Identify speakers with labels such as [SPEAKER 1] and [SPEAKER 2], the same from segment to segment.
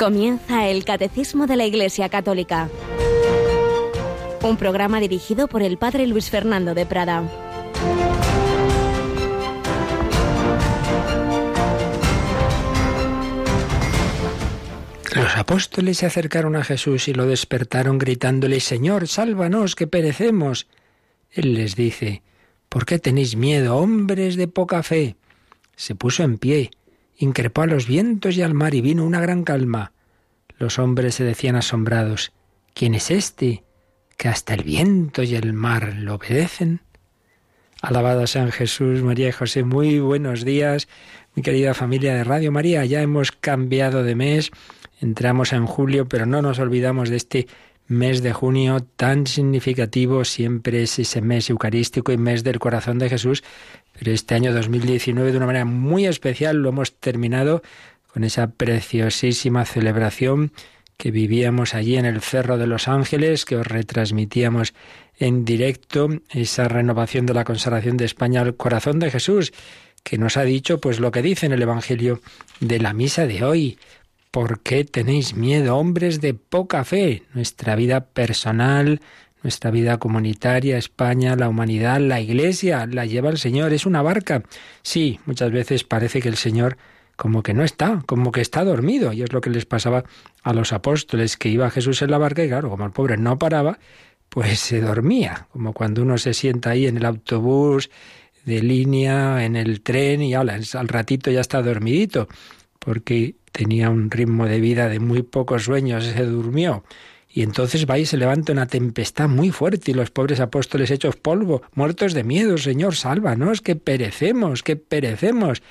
[SPEAKER 1] Comienza el Catecismo de la Iglesia Católica, un programa dirigido por el Padre Luis Fernando de Prada.
[SPEAKER 2] Los apóstoles se acercaron a Jesús y lo despertaron gritándole, Señor, sálvanos, que perecemos. Él les dice, ¿por qué tenéis miedo, hombres de poca fe? Se puso en pie, increpó a los vientos y al mar y vino una gran calma. Los hombres se decían asombrados, ¿quién es este que hasta el viento y el mar lo obedecen? Alabado San Jesús, María y José, muy buenos días, mi querida familia de Radio María. Ya hemos cambiado de mes, entramos en julio, pero no nos olvidamos de este mes de junio tan significativo, siempre es ese mes eucarístico y mes del corazón de Jesús, pero este año 2019 de una manera muy especial lo hemos terminado con esa preciosísima celebración que vivíamos allí en el Cerro de los Ángeles, que os retransmitíamos en directo, esa renovación de la consagración de España al corazón de Jesús, que nos ha dicho pues lo que dice en el Evangelio de la misa de hoy. ¿Por qué tenéis miedo, hombres de poca fe? Nuestra vida personal, nuestra vida comunitaria, España, la humanidad, la Iglesia, la lleva el Señor. Es una barca. Sí, muchas veces parece que el Señor como que no está, como que está dormido. Y es lo que les pasaba a los apóstoles, que iba Jesús en la barca y claro, como el pobre no paraba, pues se dormía, como cuando uno se sienta ahí en el autobús de línea, en el tren y al ratito ya está dormidito, porque tenía un ritmo de vida de muy pocos sueños, se durmió. Y entonces va y se levanta una tempestad muy fuerte y los pobres apóstoles hechos polvo, muertos de miedo, Señor, sálvanos, que perecemos, que perecemos.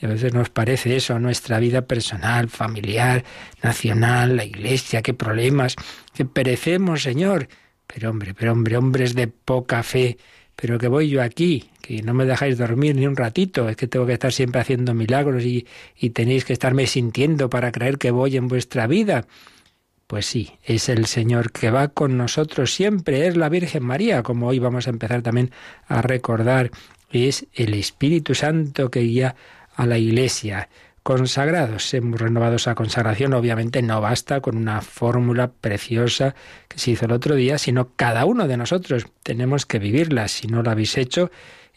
[SPEAKER 2] Y a veces nos parece eso, nuestra vida personal, familiar, nacional, la iglesia, qué problemas, que perecemos, Señor. Pero hombre, pero hombre, hombres de poca fe, pero que voy yo aquí, que no me dejáis dormir ni un ratito, es que tengo que estar siempre haciendo milagros y, y tenéis que estarme sintiendo para creer que voy en vuestra vida. Pues sí, es el Señor que va con nosotros siempre, es la Virgen María, como hoy vamos a empezar también a recordar, es el Espíritu Santo que guía a la Iglesia. Consagrados, hemos renovado esa consagración, obviamente no basta con una fórmula preciosa que se hizo el otro día, sino cada uno de nosotros tenemos que vivirla. Si no la habéis hecho,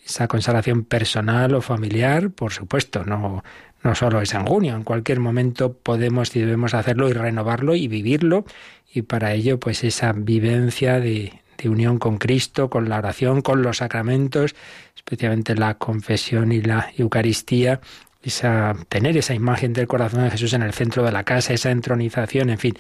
[SPEAKER 2] esa consagración personal o familiar, por supuesto, no, no solo es en junio, en cualquier momento podemos y debemos hacerlo y renovarlo y vivirlo, y para ello, pues esa vivencia de, de unión con Cristo, con la oración, con los sacramentos, especialmente la confesión y la Eucaristía, esa, tener esa imagen del corazón de Jesús en el centro de la casa, esa entronización, en fin,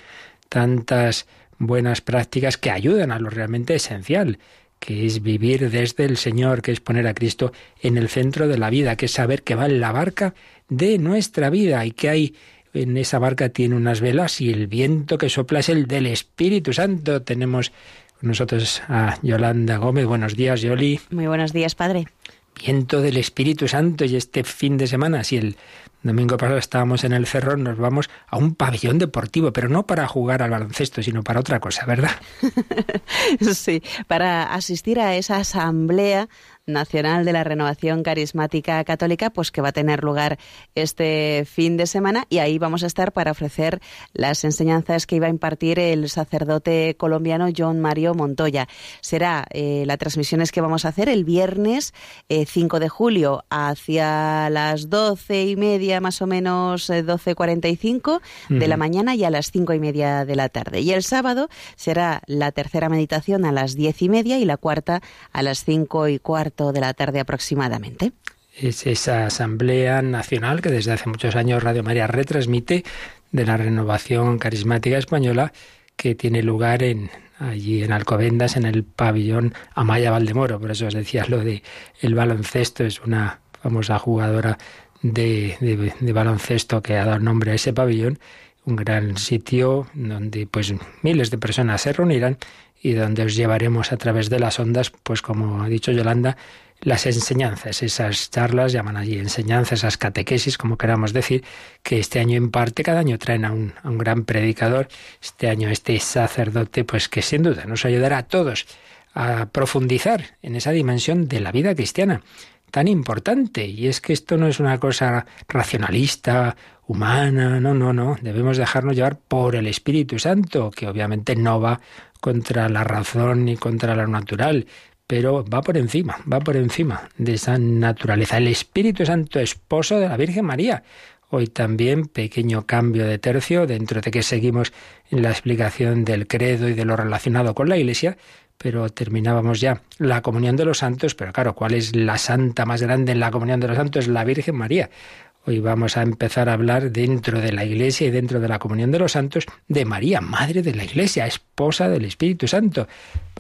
[SPEAKER 2] tantas buenas prácticas que ayudan a lo realmente esencial, que es vivir desde el Señor, que es poner a Cristo en el centro de la vida, que es saber que va en la barca de nuestra vida y que hay en esa barca tiene unas velas y el viento que sopla es el del Espíritu Santo. Tenemos nosotros a Yolanda Gómez. Buenos días, Yoli.
[SPEAKER 3] Muy buenos días, padre.
[SPEAKER 2] Viento del Espíritu Santo y este fin de semana, si el domingo pasado estábamos en el Cerro, nos vamos a un pabellón deportivo, pero no para jugar al baloncesto, sino para otra cosa, ¿verdad?
[SPEAKER 3] sí, para asistir a esa asamblea Nacional de la Renovación Carismática Católica, pues que va a tener lugar este fin de semana y ahí vamos a estar para ofrecer las enseñanzas que iba a impartir el sacerdote colombiano John Mario Montoya. Será eh, las transmisiones que vamos a hacer el viernes 5 eh, de julio hacia las doce y media, más o menos 12.45 eh, de la mañana y a las cinco y media de la tarde. Y el sábado será la tercera meditación a las diez y media y la cuarta a las cinco y cuarto de la tarde aproximadamente.
[SPEAKER 2] Es esa Asamblea Nacional que desde hace muchos años Radio María retransmite de la renovación carismática española que tiene lugar en allí en Alcobendas, en el pabellón Amaya Valdemoro. Por eso os decía lo de el baloncesto, es una famosa jugadora de, de, baloncesto que ha dado nombre a ese pabellón, un gran sitio donde pues miles de personas se reunirán y donde os llevaremos a través de las ondas, pues como ha dicho Yolanda, las enseñanzas, esas charlas, llaman allí enseñanzas, esas catequesis, como queramos decir, que este año en parte, cada año traen a un, a un gran predicador, este año este sacerdote, pues que sin duda nos ayudará a todos a profundizar en esa dimensión de la vida cristiana tan importante. Y es que esto no es una cosa racionalista humana, no, no, no, debemos dejarnos llevar por el Espíritu Santo, que obviamente no va contra la razón ni contra lo natural, pero va por encima, va por encima de esa naturaleza. El Espíritu Santo, esposo de la Virgen María. Hoy también pequeño cambio de tercio dentro de que seguimos en la explicación del credo y de lo relacionado con la Iglesia, pero terminábamos ya la comunión de los santos, pero claro, ¿cuál es la santa más grande en la comunión de los santos? La Virgen María. Hoy vamos a empezar a hablar dentro de la Iglesia y dentro de la comunión de los santos de María, Madre de la Iglesia, esposa del Espíritu Santo.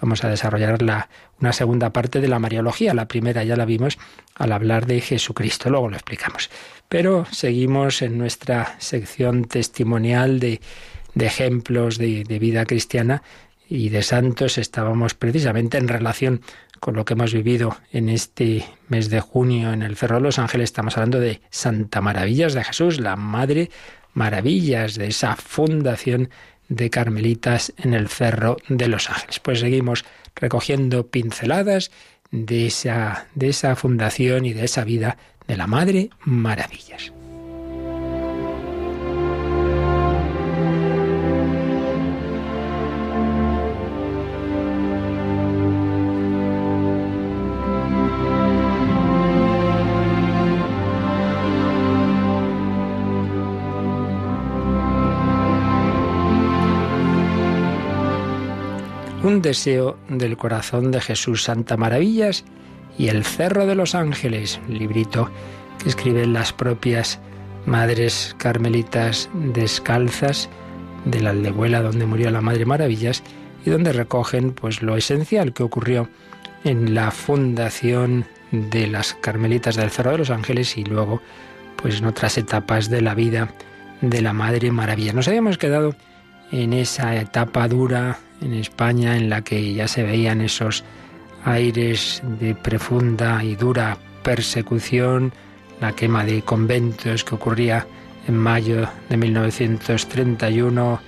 [SPEAKER 2] Vamos a desarrollar la, una segunda parte de la Mariología. La primera ya la vimos al hablar de Jesucristo, luego lo explicamos. Pero seguimos en nuestra sección testimonial de, de ejemplos de, de vida cristiana y de santos. Estábamos precisamente en relación con lo que hemos vivido en este mes de junio en el Cerro de los Ángeles. Estamos hablando de Santa Maravillas de Jesús, la Madre Maravillas de esa fundación de Carmelitas en el Cerro de los Ángeles. Pues seguimos recogiendo pinceladas de esa, de esa fundación y de esa vida de la Madre Maravillas. Deseo del corazón de Jesús Santa Maravillas y el Cerro de los Ángeles, librito que escriben las propias madres carmelitas descalzas de la aldehuela donde murió la Madre Maravillas y donde recogen pues lo esencial que ocurrió en la fundación de las carmelitas del Cerro de los Ángeles y luego pues en otras etapas de la vida de la Madre Maravilla. Nos habíamos quedado en esa etapa dura en España en la que ya se veían esos aires de profunda y dura persecución, la quema de conventos que ocurría en mayo de 1931,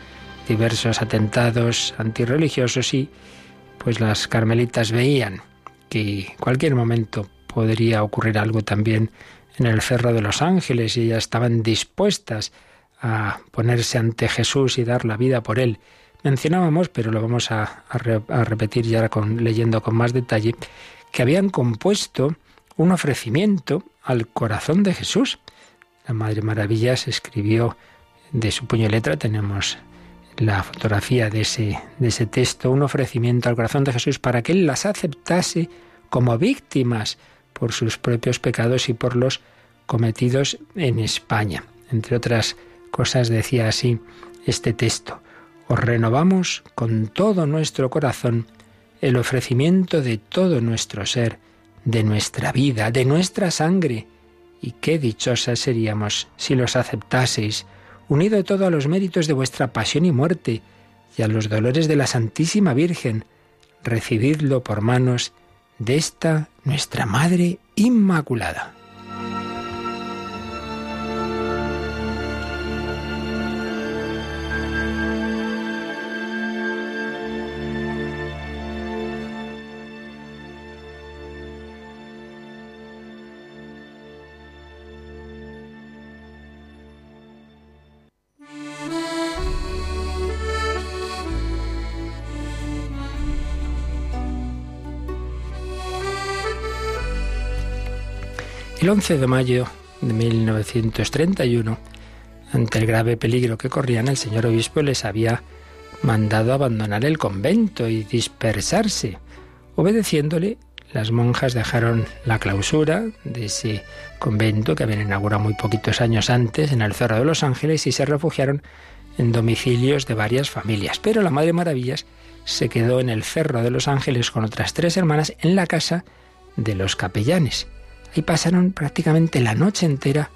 [SPEAKER 2] diversos atentados antirreligiosos y pues las carmelitas veían que cualquier momento podría ocurrir algo también en el Cerro de los Ángeles y ellas estaban dispuestas a ponerse ante Jesús y dar la vida por él mencionábamos, pero lo vamos a, repetir ya leyendo con más detalle, que habían compuesto un ofrecimiento al corazón de Jesús. La Madre Maravillas escribió de su puño y letra, tenemos la fotografía de ese texto, un ofrecimiento al corazón de Jesús para que Él las aceptase como víctimas por sus propios pecados y por los cometidos en España. Entre otras cosas decía así este texto os renovamos con todo nuestro corazón el ofrecimiento de todo nuestro ser, de nuestra vida, de nuestra sangre. Y qué dichosas seríamos si los aceptaseis, unido todo a los méritos de vuestra pasión y muerte, y a los dolores de la Santísima Virgen, recibidlo por manos de esta nuestra Madre Inmaculada. El 11 de mayo de 1931, ante el grave peligro que corrían, el señor obispo les había mandado abandonar el convento y dispersarse. Obedeciéndole, las monjas dejaron la clausura de ese convento que habían inaugurado muy poquitos años antes en el Cerro de los Ángeles y se refugiaron en domicilios de varias familias. Pero la Madre Maravillas se quedó en el Cerro de los Ángeles con otras tres hermanas en la casa de los capellanes. Ahí pasaron prácticamente la noche entera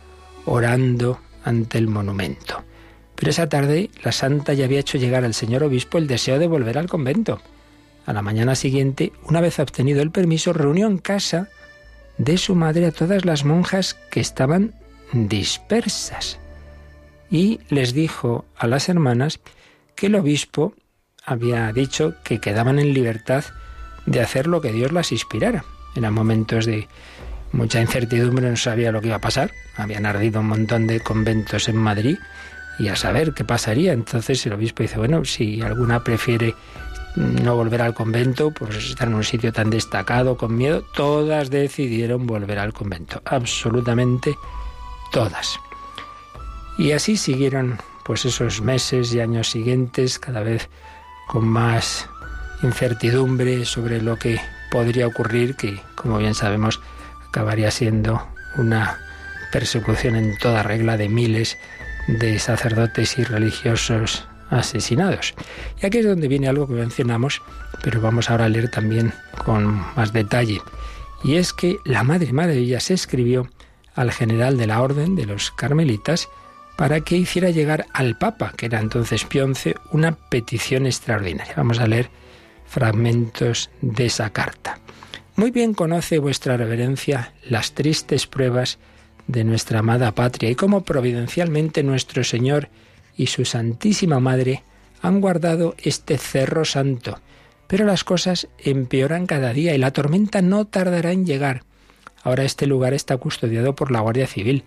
[SPEAKER 2] orando ante el monumento. Pero esa tarde la santa ya había hecho llegar al señor obispo el deseo de volver al convento. A la mañana siguiente, una vez obtenido el permiso, reunió en casa de su madre a todas las monjas que estaban dispersas y les dijo a las hermanas que el obispo había dicho que quedaban en libertad de hacer lo que Dios las inspirara. Eran momentos de mucha incertidumbre, no sabía lo que iba a pasar. Habían ardido un montón de conventos en Madrid y a saber qué pasaría. Entonces el obispo dice, bueno, si alguna prefiere no volver al convento, pues estar en un sitio tan destacado, con miedo, todas decidieron volver al convento, absolutamente todas. Y así siguieron pues esos meses y años siguientes, cada vez con más incertidumbre sobre lo que podría ocurrir, que como bien sabemos acabaría siendo una persecución en toda regla de miles de sacerdotes y religiosos asesinados. Y aquí es donde viene algo que mencionamos, pero vamos ahora a leer también con más detalle. Y es que la Madre Maravilla se escribió al general de la Orden de los Carmelitas para que hiciera llegar al Papa, que era entonces Pionce, una petición extraordinaria. Vamos a leer fragmentos de esa carta. Muy bien conoce vuestra reverencia las tristes pruebas de nuestra amada patria y cómo providencialmente nuestro Señor y su Santísima Madre han guardado este cerro santo. Pero las cosas empeoran cada día y la tormenta no tardará en llegar. Ahora este lugar está custodiado por la Guardia Civil,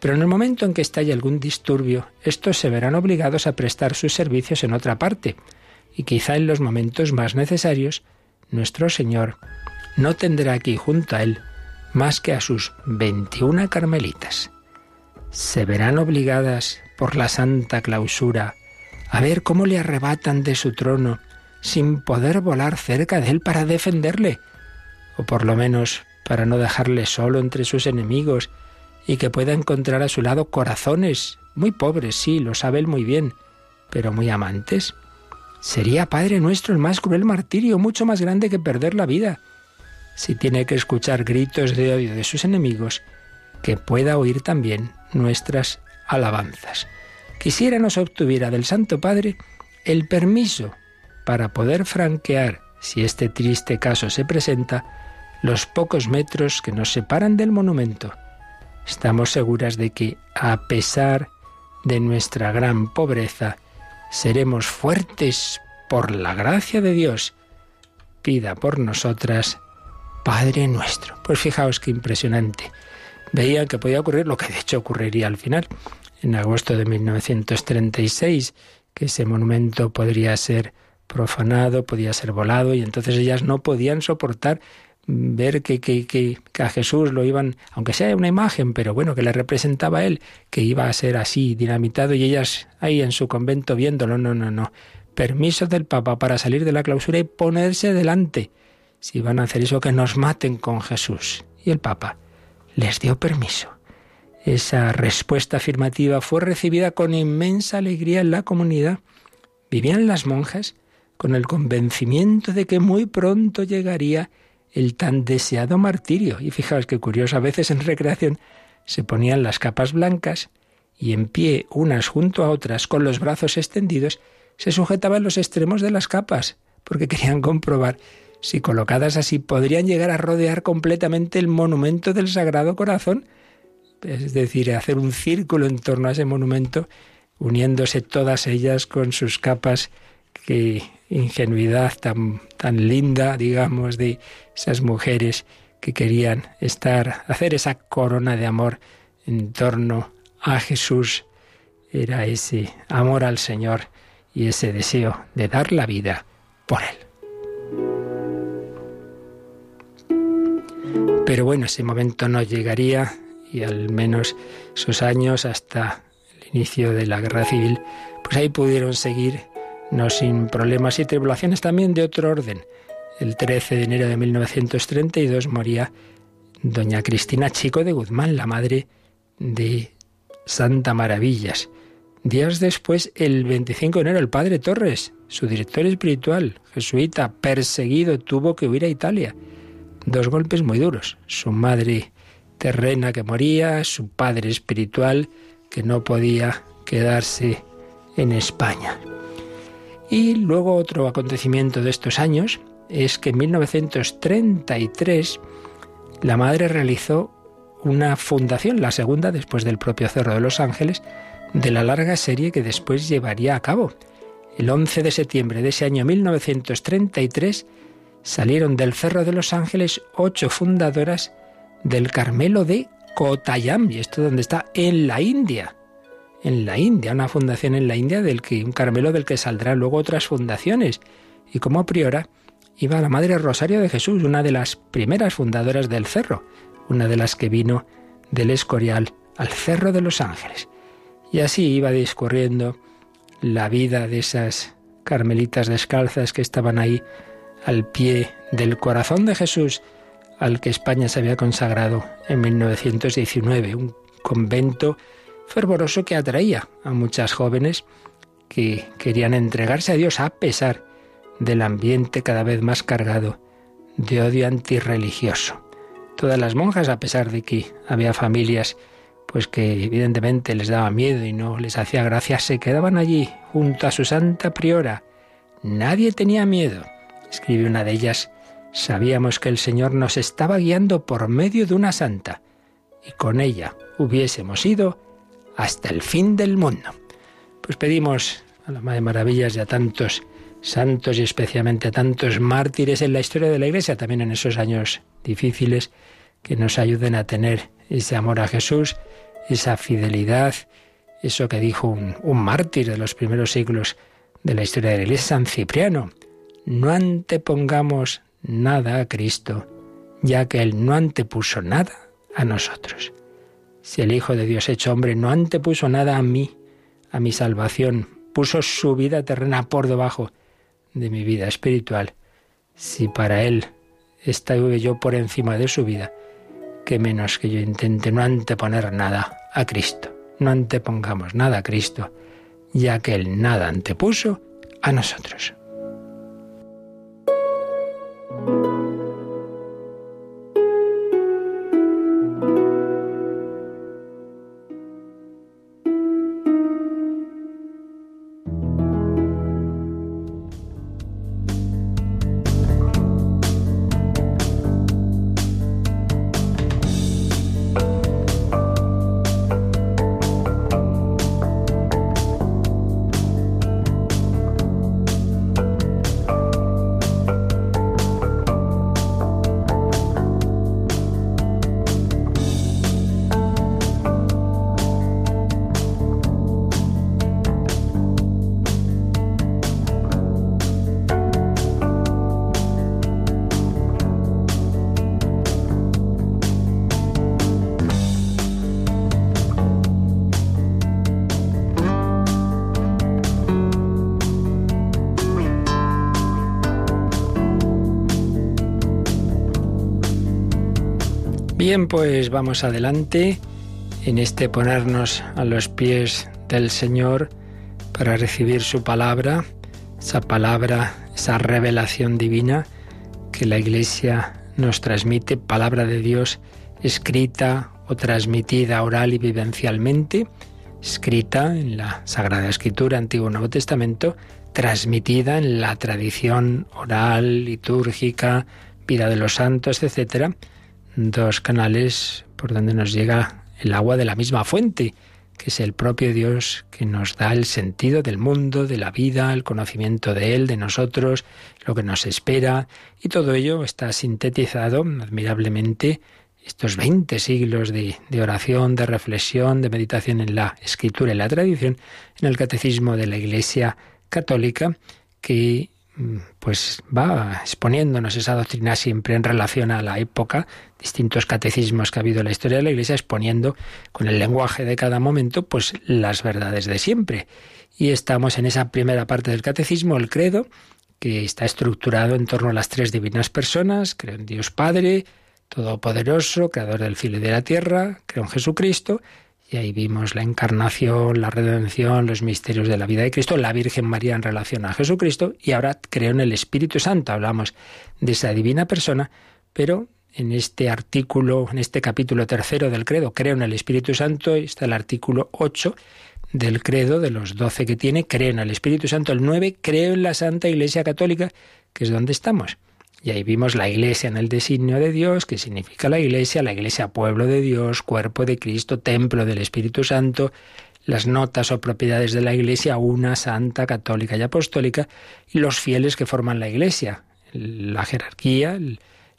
[SPEAKER 2] pero en el momento en que estalle algún disturbio, estos se verán obligados a prestar sus servicios en otra parte, y quizá en los momentos más necesarios, nuestro Señor no tendrá aquí junto a él más que a sus veintiuna carmelitas. Se verán obligadas por la santa clausura, a ver cómo le arrebatan de su trono sin poder volar cerca de él para defenderle, o por lo menos para no dejarle solo entre sus enemigos y que pueda encontrar a su lado corazones, muy pobres, sí, lo sabe él muy bien, pero muy amantes. Sería, Padre nuestro, el más cruel martirio, mucho más grande que perder la vida. Si tiene que escuchar gritos de odio de sus enemigos, que pueda oír también nuestras alabanzas. Quisiera nos obtuviera del Santo Padre el permiso para poder franquear, si este triste caso se presenta, los pocos metros que nos separan del monumento. Estamos seguras de que, a pesar de nuestra gran pobreza, seremos fuertes por la gracia de Dios. Pida por nosotras, Padre nuestro. Pues fijaos qué impresionante veían que podía ocurrir lo que de hecho ocurriría al final, en agosto de 1936, que ese monumento podría ser profanado, podía ser volado, y entonces ellas no podían soportar ver que, que, que, a Jesús lo iban, aunque sea una imagen, pero bueno, que le representaba a él, que iba a ser así, dinamitado, y ellas ahí en su convento viéndolo, no, no, no. Permiso del Papa para salir de la clausura y ponerse delante. Si van a hacer eso, que nos maten con Jesús. Y el Papa les dio permiso. Esa respuesta afirmativa fue recibida con inmensa alegría en la comunidad. Vivían las monjas con el convencimiento de que muy pronto llegaría el tan deseado martirio. Y fijaos qué curioso, a veces en recreación se ponían las capas blancas y en pie, unas junto a otras, con los brazos extendidos, se sujetaban los extremos de las capas, porque querían comprobar si colocadas así, podrían llegar a rodear completamente el monumento del Sagrado Corazón, es decir, hacer un círculo en torno a ese monumento, uniéndose todas ellas con sus capas, qué ingenuidad tan, tan linda, digamos, de esas mujeres que querían estar, hacer esa corona de amor en torno a Jesús. Era ese amor al Señor y ese deseo de dar la vida por Él. Pero bueno, ese momento no llegaría y al menos esos años hasta el inicio de la guerra civil, pues ahí pudieron seguir, no sin problemas y tribulaciones también de otro orden. El 13 de enero de 1932 moría doña Cristina Chico de Guzmán, la madre de Santa Maravillas. Días después, el 25 de enero, el padre Torres, su director espiritual, jesuita, perseguido, tuvo que huir a Italia dos golpes muy duros. Su madre terrena que moría, su padre espiritual que no podía quedarse en España. Y luego otro acontecimiento de estos años es que en 1933 la madre realizó una fundación, la segunda después del propio Cerro de los Ángeles, de la larga serie que después llevaría a cabo. El 11 de septiembre de ese año 1933 salieron del Cerro de los Ángeles ocho fundadoras del Carmelo de Kottayam, y esto donde está en la India. En la India, una fundación en la India del que un Carmelo del que saldrá luego otras fundaciones. Y como priora iba la Madre Rosario de Jesús, una de las primeras fundadoras del cerro, una de las que vino del Escorial al Cerro de los Ángeles. Y así iba discurriendo la vida de esas carmelitas descalzas que estaban ahí al pie del corazón de Jesús al que España se había consagrado en 1919, un convento fervoroso que atraía a muchas jóvenes que querían entregarse a Dios a pesar del ambiente cada vez más cargado de odio antirreligioso. Todas las monjas, a pesar de que había familias pues que evidentemente les daba miedo y no les hacía gracia, se quedaban allí junto a su santa priora. Nadie tenía miedo. Escribe una de ellas, sabíamos que el Señor nos estaba guiando por medio de una santa y con ella hubiésemos ido hasta el fin del mundo. Pues pedimos a la Madre Maravillas y a tantos santos y especialmente a tantos mártires en la historia de la Iglesia, también en esos años difíciles, que nos ayuden a tener ese amor a Jesús, esa fidelidad, eso que dijo un, un mártir de los primeros siglos de la historia de la Iglesia, San Cipriano. No antepongamos nada a Cristo, ya que Él no antepuso nada a nosotros. Si el Hijo de Dios hecho hombre no antepuso nada a mí, a mi salvación, puso su vida terrena por debajo de mi vida espiritual, si para Él está yo por encima de su vida, que menos que yo intente no anteponer nada a Cristo. No antepongamos nada a Cristo, ya que Él nada antepuso a nosotros. Thank you. Bien, pues vamos adelante en este ponernos a los pies del Señor para recibir su palabra, esa palabra, esa revelación divina que la Iglesia nos transmite, palabra de Dios escrita o transmitida oral y vivencialmente, escrita en la Sagrada Escritura, Antiguo Nuevo Testamento, transmitida en la tradición oral, litúrgica, vida de los santos, etcétera, dos canales por donde nos llega el agua de la misma fuente, que es el propio Dios que nos da el sentido del mundo, de la vida, el conocimiento de Él, de nosotros, lo que nos espera, y todo ello está sintetizado admirablemente estos 20 siglos de, oración, de reflexión, de meditación en la escritura y la tradición, en el catecismo de la Iglesia católica, que pues va exponiéndonos esa doctrina siempre en relación a la época, distintos catecismos que ha habido en la historia de la Iglesia, exponiendo con el lenguaje de cada momento, pues las verdades de siempre. Y estamos en esa primera parte del catecismo, el credo, que está estructurado en torno a las tres divinas personas, creo en Dios Padre, Todopoderoso, Creador del cielo y de la tierra, creo en Jesucristo, y ahí vimos la encarnación, la redención, los misterios de la vida de Cristo, la Virgen María en relación a Jesucristo y ahora creo en el Espíritu Santo. Hablamos de esa divina persona, pero en este artículo, en este capítulo tercero del credo, creo en el Espíritu Santo, está el artículo 8 del credo, de los 12 que tiene, creo en el Espíritu Santo, el 9, creo en la Santa Iglesia Católica, que es donde estamos. Y ahí vimos la iglesia en el designio de Dios, que significa la iglesia, la iglesia pueblo de Dios, cuerpo de Cristo, templo del Espíritu Santo, las notas o propiedades de la iglesia, una, santa, católica y apostólica, y los fieles que forman la iglesia, la jerarquía,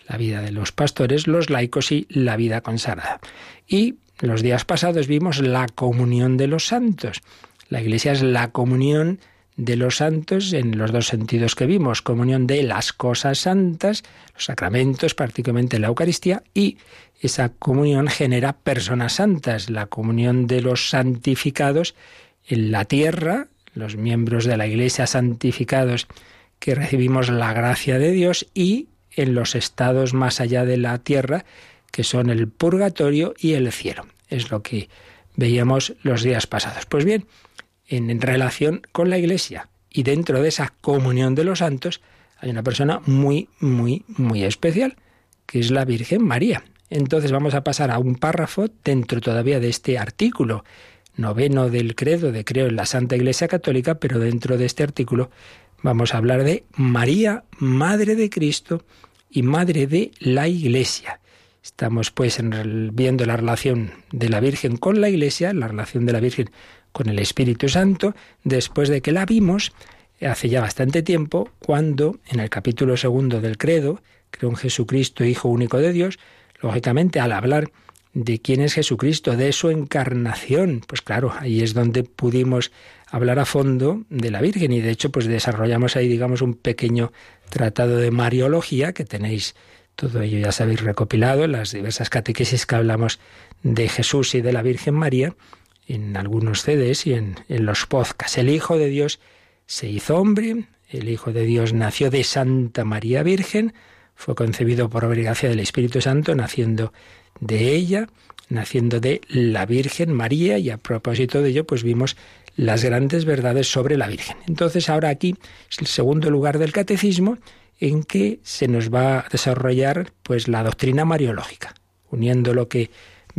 [SPEAKER 2] la vida de los pastores, los laicos y la vida consagrada. Y los días pasados vimos la comunión de los santos. La Iglesia es la comunión de los santos en los dos sentidos que vimos, comunión de las cosas santas, los sacramentos, particularmente la Eucaristía, y esa comunión genera personas santas, la comunión de los santificados en la tierra, los miembros de la Iglesia santificados que recibimos la gracia de Dios y en los estados más allá de la tierra, que son el purgatorio y el cielo. Es lo que veíamos los días pasados. Pues bien, en, relación con la Iglesia y dentro de esa comunión de los santos, hay una persona muy, muy, muy especial, que es la Virgen María. Entonces vamos a pasar a un párrafo dentro todavía de este artículo noveno del credo de creo en la Santa Iglesia Católica, pero dentro de este artículo vamos a hablar de María, Madre de Cristo y Madre de la Iglesia. Estamos pues viendo la relación de la Virgen con la Iglesia, la relación de la Virgen con el Espíritu Santo, después de que la vimos hace ya bastante tiempo, cuando en el capítulo segundo del credo, creo en Jesucristo, Hijo único de Dios, lógicamente al hablar de quién es Jesucristo, de su encarnación. Pues claro, ahí es donde pudimos hablar a fondo de la Virgen y de hecho pues desarrollamos ahí digamos un pequeño tratado de Mariología que tenéis todo ello ya sabéis recopilado en las diversas catequesis que hablamos de Jesús y de la Virgen María en algunos CDs y en, en los podcasts. El Hijo de Dios se hizo hombre, el Hijo de Dios nació de Santa María Virgen, fue concebido por obligación del Espíritu Santo, naciendo de ella, naciendo de la Virgen María, y a propósito de ello, pues vimos las grandes verdades sobre la Virgen. Entonces, ahora aquí es el segundo lugar del catecismo en que se nos va a desarrollar pues la doctrina mariológica, uniendo lo que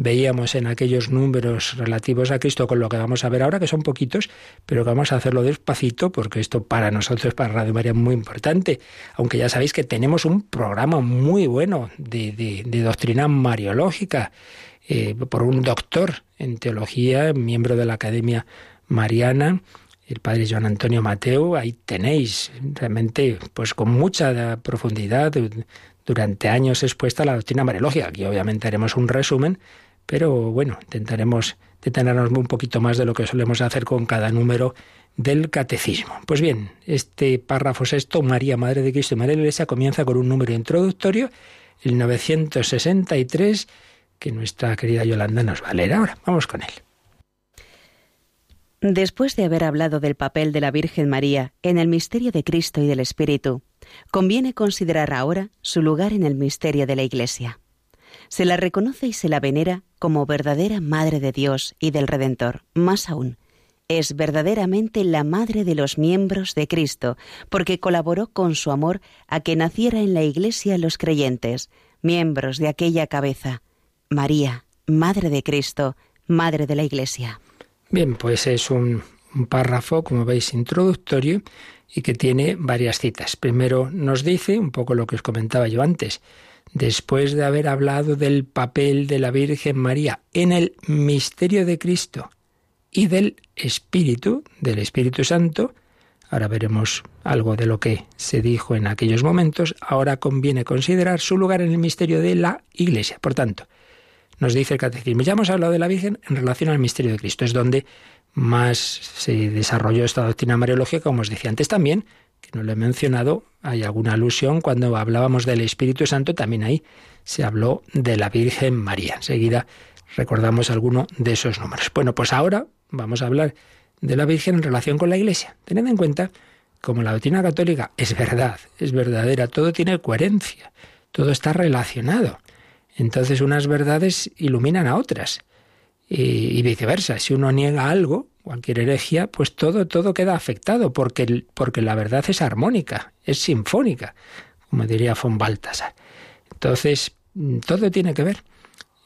[SPEAKER 2] veíamos en aquellos números relativos a Cristo con lo que vamos a ver ahora, que son poquitos, pero que vamos a hacerlo despacito, porque esto para nosotros, para Radio María, es muy importante. Aunque ya sabéis que tenemos un programa muy bueno de, doctrina mariológica eh, por un doctor en teología, miembro de la Academia Mariana, el padre Joan Antonio Mateo, ahí tenéis realmente, pues con mucha profundidad, durante años expuesta la doctrina mariológica. Aquí obviamente haremos un resumen, pero bueno, intentaremos detenernos un poquito más de lo que solemos hacer con cada número del catecismo. Pues bien, este párrafo sexto, María, Madre de Cristo y María de la Iglesia, comienza con un número introductorio, el 963, que nuestra querida Yolanda nos va a leer ahora. Vamos con él.
[SPEAKER 3] Después de haber hablado del papel de la Virgen María en el misterio de Cristo y del Espíritu, conviene considerar ahora su lugar en el misterio de la Iglesia. Se la reconoce y se la venera como verdadera Madre de Dios y del Redentor. Más aún, es verdaderamente la madre de los miembros de Cristo, porque colaboró con su amor a que naciera en la Iglesia los creyentes, miembros de aquella cabeza. María, Madre de Cristo, Madre de la Iglesia.
[SPEAKER 2] Bien, pues es un, un párrafo, como veis, introductorio y que tiene varias citas. Primero nos dice un poco lo que os comentaba yo antes. Después de haber hablado del papel de la Virgen María en el misterio de Cristo y del Espíritu, del Espíritu Santo, ahora veremos algo de lo que se dijo en aquellos momentos, ahora conviene considerar su lugar en el misterio de la Iglesia. Por tanto, nos dice el catecismo, ya hemos hablado de la Virgen en relación al misterio de Cristo, es donde más se desarrolló esta doctrina mariológica, como os decía antes también, que no lo he mencionado, hay alguna alusión cuando hablábamos del Espíritu Santo, también ahí se habló de la Virgen María. Enseguida recordamos alguno de esos números. Bueno, pues ahora vamos a hablar de la Virgen en relación con la Iglesia. Tened en cuenta, como la doctrina católica es verdad, es verdadera, todo tiene coherencia, todo está relacionado. Entonces unas verdades iluminan a otras y, viceversa. Si uno niega algo, cualquier herejía, pues todo, todo queda afectado, porque, porque la verdad es armónica, es sinfónica, como diría von Baltasar. Entonces, todo tiene que ver.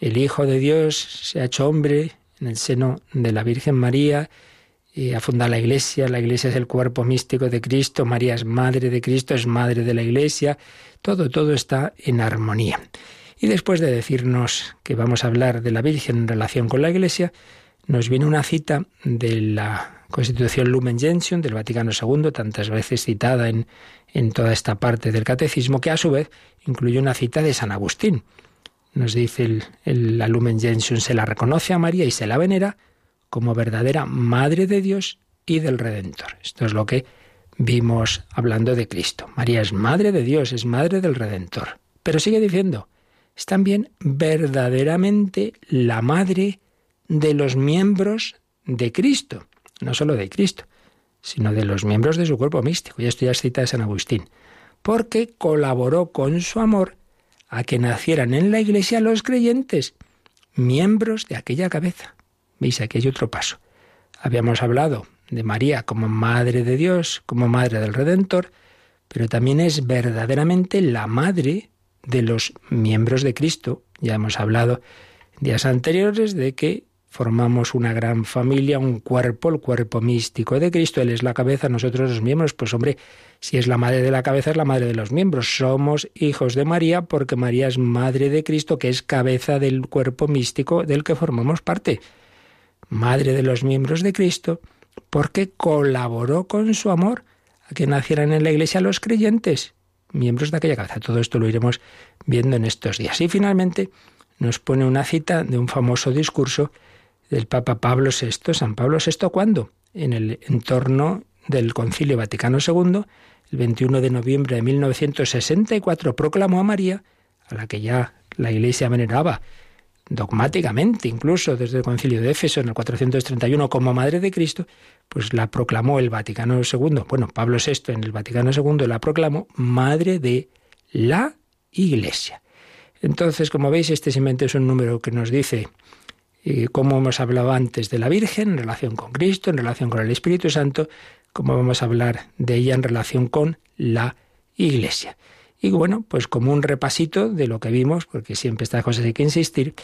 [SPEAKER 2] El Hijo de Dios se ha hecho hombre en el seno de la Virgen María, y ha fundado la Iglesia, la Iglesia es el cuerpo místico de Cristo, María es madre de Cristo, es madre de la Iglesia, todo, todo está en armonía. Y después de decirnos que vamos a hablar de la Virgen en relación con la Iglesia, nos viene una cita de la Constitución Lumen Gentium del Vaticano II, tantas veces citada en, en toda esta parte del catecismo, que a su vez incluye una cita de San Agustín. Nos dice el, el la Lumen Gentium, se la reconoce a María y se la venera como verdadera Madre de Dios y del Redentor. Esto es lo que vimos hablando de Cristo. María es Madre de Dios, es Madre del Redentor. Pero sigue diciendo, es también verdaderamente la Madre de los miembros de Cristo no solo de Cristo, sino de los miembros de su cuerpo místico. Y esto ya es cita de San Agustín. Porque colaboró con su amor a que nacieran en la iglesia los creyentes, miembros de aquella cabeza. Veis, aquí hay otro paso. Habíamos hablado de María como Madre de Dios, como Madre del Redentor, pero también es verdaderamente la Madre de los miembros de Cristo. Ya hemos hablado días anteriores de que formamos una gran familia, un cuerpo, el cuerpo místico de Cristo, Él es la cabeza, nosotros los miembros, pues hombre, si es la madre de la cabeza, es la madre de los miembros. Somos hijos de María porque María es madre de Cristo, que es cabeza del cuerpo místico del que formamos parte. Madre de los miembros de Cristo, porque colaboró con su amor a que nacieran en la iglesia los creyentes, miembros de aquella cabeza. Todo esto lo iremos viendo en estos días. Y finalmente nos pone una cita de un famoso discurso del Papa Pablo VI. ¿San Pablo VI cuándo? En el entorno del Concilio Vaticano II, el 21 de noviembre de 1964, proclamó a María, a la que ya la Iglesia veneraba dogmáticamente, incluso desde el Concilio de Éfeso en el 431 como Madre de Cristo, pues la proclamó el Vaticano II, bueno, Pablo VI en el Vaticano II la proclamó Madre de la Iglesia. Entonces, como veis, este simplemente es un número que nos dice como hemos hablado antes de la Virgen en relación con Cristo, en relación con el Espíritu Santo, como vamos a hablar de ella en relación con la Iglesia. Y bueno, pues como un repasito de lo que vimos, porque siempre estas cosas hay que insistir,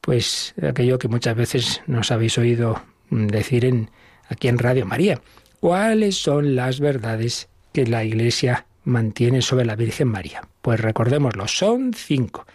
[SPEAKER 2] pues aquello que muchas veces nos habéis oído decir en, aquí en Radio María. ¿Cuáles son las verdades que la Iglesia mantiene sobre la Virgen María? Pues recordémoslo, son cinco.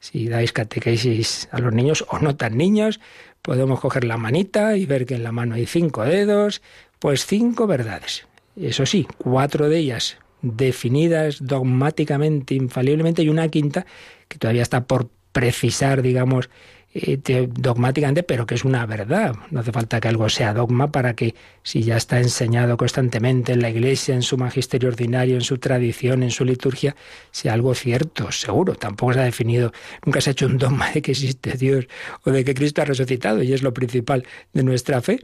[SPEAKER 2] Si dais catequesis a los niños o no tan niños, podemos coger la manita y ver que en la mano hay cinco dedos, pues cinco verdades. Eso sí, cuatro de ellas definidas dogmáticamente, infaliblemente, y una quinta que todavía está por precisar, digamos, eh, dogmáticamente, pero que es una verdad. No hace falta que algo sea dogma para que, si ya está enseñado constantemente en la Iglesia, en su magisterio ordinario, en su tradición, en su liturgia, sea algo cierto, seguro. Tampoco se ha definido, nunca se ha hecho un dogma de que existe Dios o de que Cristo ha resucitado, y es lo principal de nuestra fe.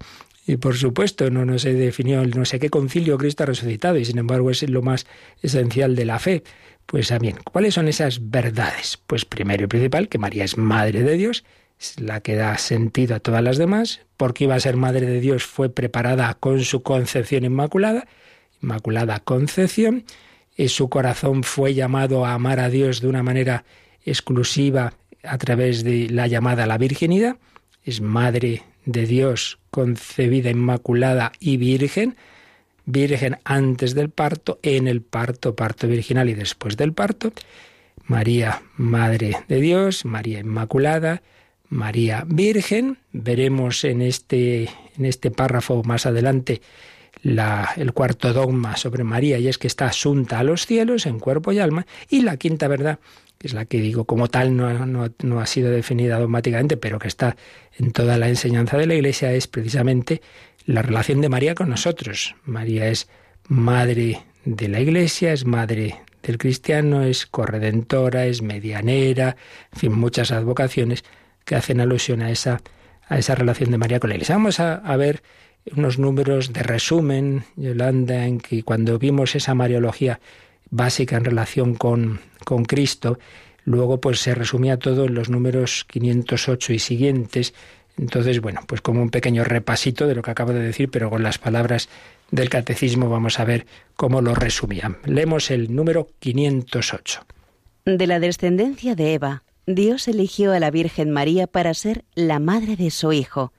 [SPEAKER 2] Y por supuesto, no, no se definió no sé qué concilio Cristo ha resucitado, y sin embargo es lo más esencial de la fe. Pues bien, ¿cuáles son esas verdades? Pues primero y principal, que María es Madre de Dios, es la que da sentido a todas las demás, porque iba a ser Madre de Dios, fue preparada con su concepción inmaculada, inmaculada concepción, y su corazón fue llamado a amar a Dios de una manera exclusiva a través de la llamada a la virginidad, es Madre de Dios concebida, inmaculada y virgen, virgen antes del parto, en el parto, parto virginal y después del parto. María, Madre de Dios, María Inmaculada, María Virgen. Veremos en este, en este párrafo más adelante la, el cuarto dogma sobre María y es que está asunta a los cielos en cuerpo y alma. Y la quinta verdad, que es la que digo como tal no, ha sido definida dogmáticamente, pero que está en toda la enseñanza de la Iglesia, es precisamente la relación de María con nosotros. María es madre de la Iglesia, es madre del cristiano, es corredentora, es medianera, en fin, muchas advocaciones que hacen alusión a esa, a esa relación de María con la Iglesia. Vamos a ver unos números de resumen, Yolanda, en que cuando vimos esa mariología básica en relación con, con Cristo, luego pues se resumía todo en los números 508 y siguientes, entonces, bueno, pues como un pequeño repasito de lo que acabo de decir, pero con las palabras del catecismo vamos a ver cómo lo resumían. Leemos el número 508.
[SPEAKER 1] De la descendencia de Eva, Dios eligió a la Virgen María para ser la madre de su Hijo.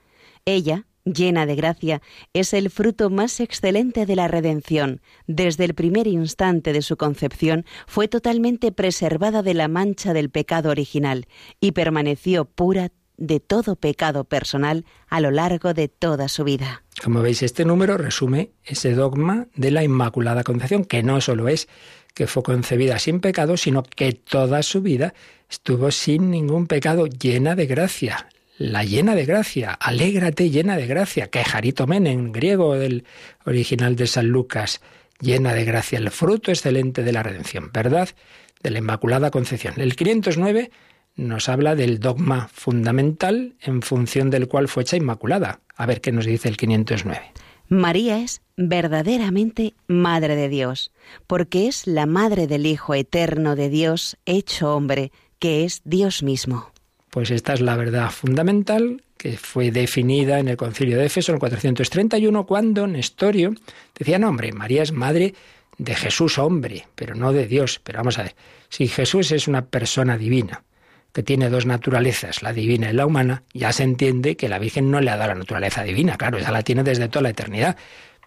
[SPEAKER 1] Ella, llena de gracia, es el fruto más excelente de la redención. Desde el primer instante de su concepción fue totalmente preservada de la mancha del pecado original y permaneció pura de todo pecado personal a lo largo de toda su vida.
[SPEAKER 2] Como veis, este número resume ese dogma de la Inmaculada Concepción, que no solo es que fue concebida sin pecado, sino que toda su vida estuvo sin ningún pecado, llena de gracia. La llena de gracia, alégrate llena de gracia, que men en griego del original de San Lucas, llena de gracia, el fruto excelente de la redención, ¿verdad? De la Inmaculada Concepción. El 509 nos habla del dogma fundamental en función del cual fue hecha Inmaculada. A ver qué nos dice el 509.
[SPEAKER 1] María es verdaderamente Madre de Dios, porque es la Madre del Hijo eterno de Dios hecho hombre, que es Dios mismo.
[SPEAKER 2] Pues esta es la verdad fundamental que fue definida en el concilio de Éfeso en 431, cuando Nestorio decía, no, hombre, María es madre de Jesús hombre, pero no de Dios. Pero vamos a ver, si Jesús es una persona divina, que tiene dos naturalezas, la divina y la humana, ya se entiende que la Virgen no le ha dado la naturaleza divina, claro, esa la tiene desde toda la eternidad.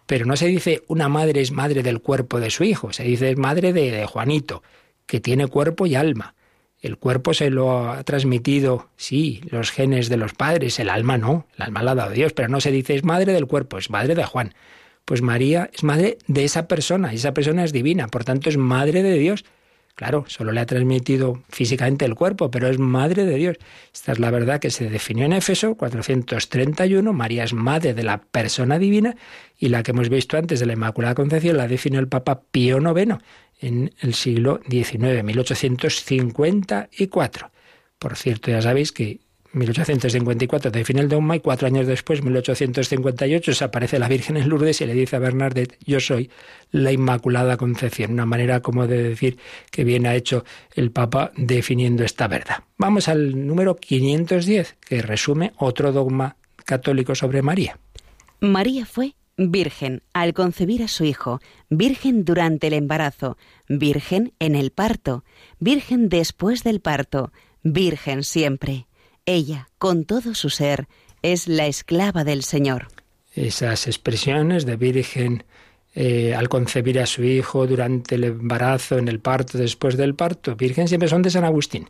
[SPEAKER 2] Pero no se dice una madre es madre del cuerpo de su hijo, se dice es madre de, de Juanito, que tiene cuerpo y alma. El cuerpo se lo ha transmitido, sí, los genes de los padres, el alma no, el alma la ha dado Dios, pero no se dice es madre del cuerpo, es madre de Juan. Pues María es madre de esa persona, y esa persona es divina, por tanto es madre de Dios. Claro, solo le ha transmitido físicamente el cuerpo, pero es madre de Dios. Esta es la verdad que se definió en Éfeso 431. María es madre de la persona divina y la que hemos visto antes de la Inmaculada Concepción la definió el Papa Pío IX en el siglo XIX, 1854. Por cierto, ya sabéis que 1854 define el dogma y cuatro años después, 1858, se aparece la Virgen en Lourdes y le dice a Bernardet, yo soy la Inmaculada Concepción. Una manera como de decir que bien ha hecho el Papa definiendo esta verdad. Vamos al número 510, que resume otro dogma católico sobre María.
[SPEAKER 1] María fue virgen al concebir a su hijo, virgen durante el embarazo, virgen en el parto, virgen después del parto, virgen siempre. Ella, con todo su ser, es la esclava del Señor.
[SPEAKER 2] Esas expresiones de virgen eh, al concebir a su hijo, durante el embarazo, en el parto, después del parto, virgen siempre son de San Agustín.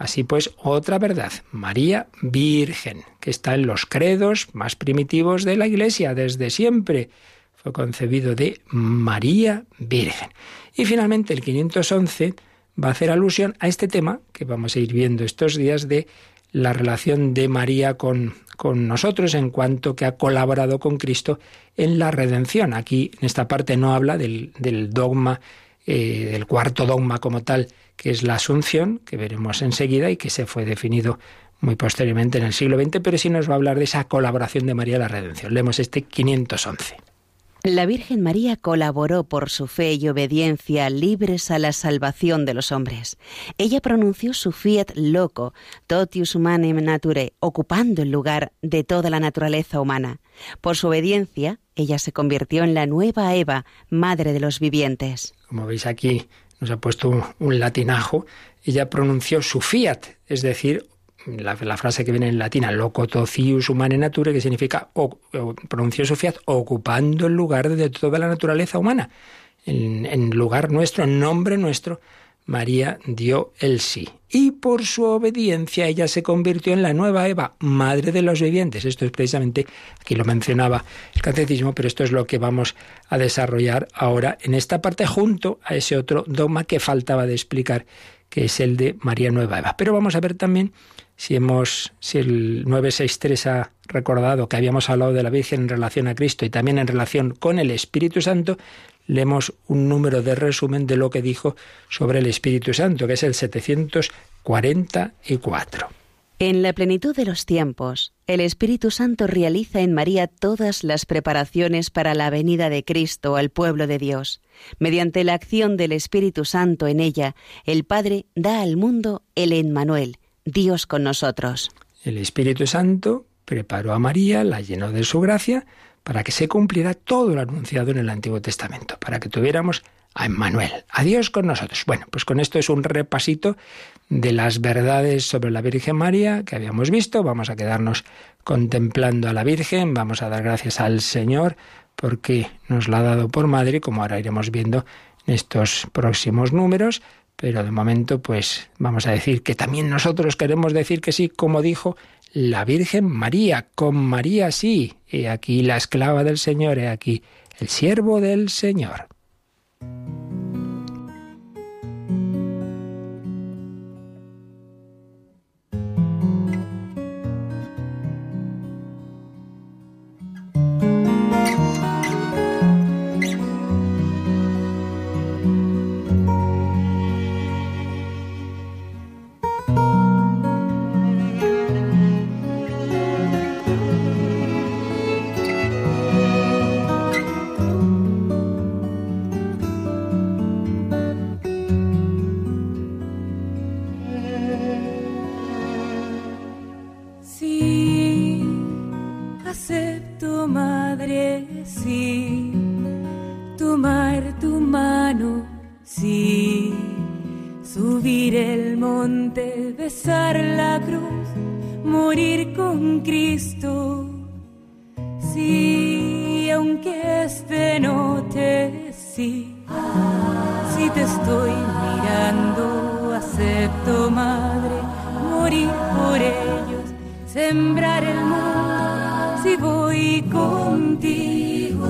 [SPEAKER 2] Así pues, otra verdad, María Virgen, que está en los credos más primitivos de la Iglesia desde siempre. Fue concebido de María Virgen. Y finalmente el 511 va a hacer alusión a este tema que vamos a ir viendo estos días de la relación de María con, con nosotros en cuanto que ha colaborado con Cristo en la redención. Aquí en esta parte no habla del, dogma, eh, del cuarto dogma como tal, que es la asunción, que veremos enseguida y que se fue definido muy posteriormente en el siglo XX, pero sí nos va a hablar de esa colaboración de María en la redención. Leemos este 511.
[SPEAKER 1] La Virgen María colaboró por su fe y obediencia libres a la salvación de los hombres. Ella pronunció su fiat loco, totius humanem nature, ocupando el lugar de toda la naturaleza humana. Por su obediencia, ella se convirtió en la nueva Eva, madre de los vivientes.
[SPEAKER 2] Como veis aquí, nos ha puesto un latinajo. Ella pronunció su fiat, es decir, la, frase que viene en latina, locotocius humane nature, que significa, o, pronunció su fiat, ocupando el lugar de toda la naturaleza humana. En, en lugar nuestro, en nombre nuestro, María dio el sí. Y por su obediencia ella se convirtió en la nueva Eva, madre de los vivientes. Esto es precisamente, aquí lo mencionaba el catecismo, pero esto es lo que vamos a desarrollar ahora en esta parte junto a ese otro dogma que faltaba de explicar, que es el de María Nueva Eva. Pero vamos a ver también si hemos, si el 963 ha recordado que habíamos hablado de la Virgen en relación a Cristo y también en relación con el Espíritu Santo, leemos un número de resumen de lo que dijo sobre el Espíritu Santo, que es el 744.
[SPEAKER 1] En la plenitud de los tiempos, el Espíritu Santo realiza en María todas las preparaciones para la venida de Cristo al pueblo de Dios. Mediante la acción del Espíritu Santo en ella, el Padre da al mundo el Emmanuel, Dios con nosotros.
[SPEAKER 2] El Espíritu Santo preparó a María, la llenó de su gracia, para que se cumpliera todo lo anunciado en el Antiguo Testamento, para que tuviéramos a Emmanuel, a Dios con nosotros. Bueno, pues con esto es un repasito de las verdades sobre la Virgen María que habíamos visto. Vamos a quedarnos contemplando a la Virgen, vamos a dar gracias al Señor porque nos la ha dado por madre, como ahora iremos viendo en estos próximos números. Pero de momento, pues vamos a decir que también nosotros queremos decir que sí, como dijo la Virgen María, con María sí. He aquí la esclava del Señor, he aquí el siervo del Señor.
[SPEAKER 4] Sí, subir el monte, besar la cruz, morir con Cristo. Sí, aunque este no te sí, si te estoy mirando, acepto, madre, morir por ellos, sembrar el mundo, si voy contigo.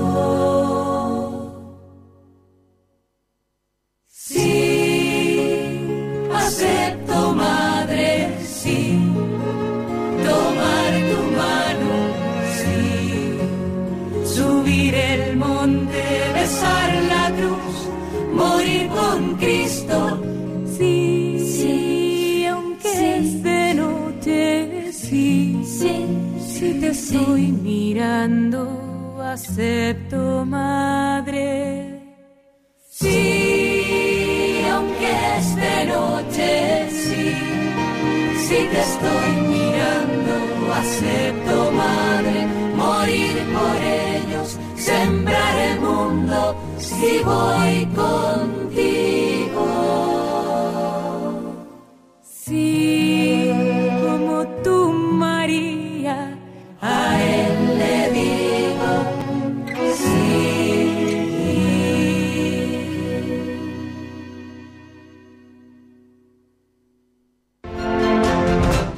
[SPEAKER 4] si te estoy mirando, acepto, madre. Sí, aunque es noche, sí, si te estoy mirando, acepto, madre, morir por ellos, sembrar el mundo, si voy con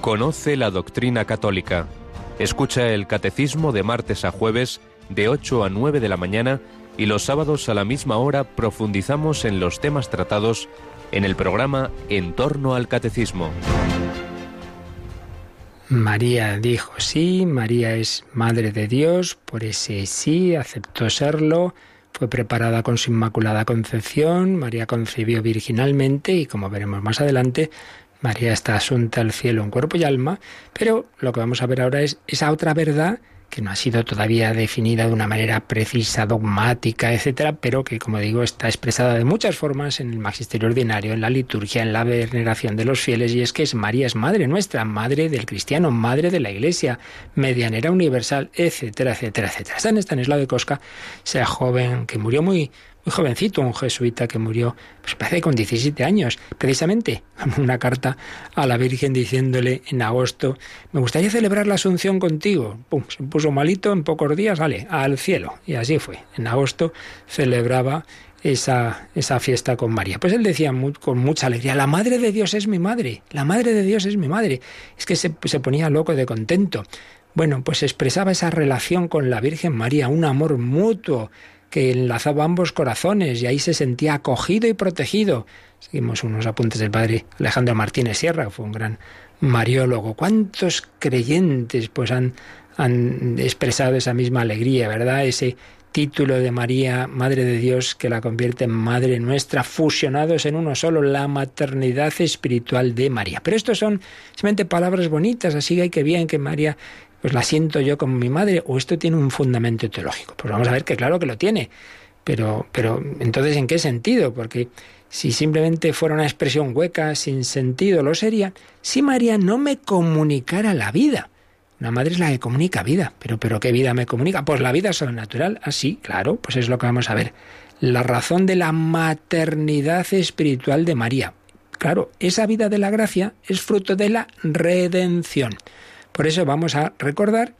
[SPEAKER 5] Conoce la doctrina católica. Escucha el catecismo de martes a jueves de 8 a 9 de la mañana y los sábados a la misma hora profundizamos en los temas tratados en el programa En torno al catecismo.
[SPEAKER 2] María dijo sí, María es Madre de Dios, por ese sí aceptó serlo, fue preparada con su Inmaculada Concepción, María concibió virginalmente y como veremos más adelante, María está asunta al cielo en cuerpo y alma, pero lo que vamos a ver ahora es esa otra verdad que no ha sido todavía definida de una manera precisa, dogmática, etcétera, pero que, como digo, está expresada de muchas formas en el magisterio ordinario, en la liturgia, en la veneración de los fieles, y es que es María es madre nuestra, madre del cristiano, madre de la Iglesia, medianera universal, etcétera, etcétera, etcétera. San Estanislao de Cosca, sea joven, que murió muy muy jovencito, un jesuita que murió, pues parece con 17 años, precisamente, una carta a la Virgen diciéndole en agosto, me gustaría celebrar la Asunción contigo. Pum, se puso malito, en pocos días, sale, al cielo. Y así fue. En agosto celebraba esa, esa fiesta con María. Pues él decía con mucha alegría, la Madre de Dios es mi madre, la Madre de Dios es mi madre. Es que se, se ponía loco de contento. Bueno, pues expresaba esa relación con la Virgen María, un amor mutuo que enlazaba ambos corazones y ahí se sentía acogido y protegido. Seguimos unos apuntes del padre Alejandro Martínez Sierra, que fue un gran mariólogo. ¿Cuántos creyentes pues han, han expresado esa misma alegría, verdad? Ese título de María, Madre de Dios, que la convierte en Madre nuestra, fusionados en uno solo, la maternidad espiritual de María. Pero estos son simplemente palabras bonitas, así que hay que bien que María pues la siento yo como mi madre, o esto tiene un fundamento teológico. Pues vamos a ver que claro que lo tiene. Pero, pero entonces, ¿en qué sentido? Porque si simplemente fuera una expresión hueca, sin sentido, lo sería, si María no me comunicara la vida. Una madre es la que comunica vida. Pero, pero ¿qué vida me comunica? Pues la vida sobrenatural. Así, ah, claro, pues es lo que vamos a ver. La razón de la maternidad espiritual de María. Claro, esa vida de la gracia es fruto de la redención. Por eso vamos a recordar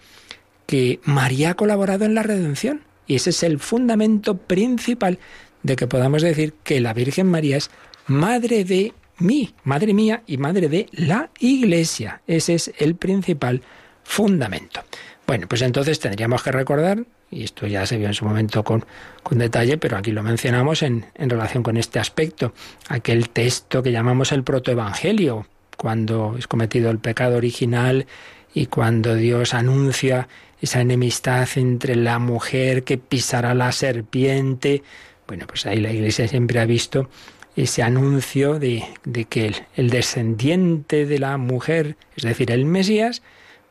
[SPEAKER 2] que María ha colaborado en la redención y ese es el fundamento principal de que podamos decir que la Virgen María es madre de mí, madre mía y madre de la Iglesia. Ese es el principal fundamento. Bueno, pues entonces tendríamos que recordar, y esto ya se vio en su momento con, con detalle, pero aquí lo mencionamos en, en relación con este aspecto, aquel texto que llamamos el protoevangelio, cuando es cometido el pecado original y cuando Dios anuncia esa enemistad entre la mujer que pisará la serpiente. Bueno, pues ahí la Iglesia siempre ha visto ese anuncio de, que el, descendiente de la mujer, es decir, el Mesías,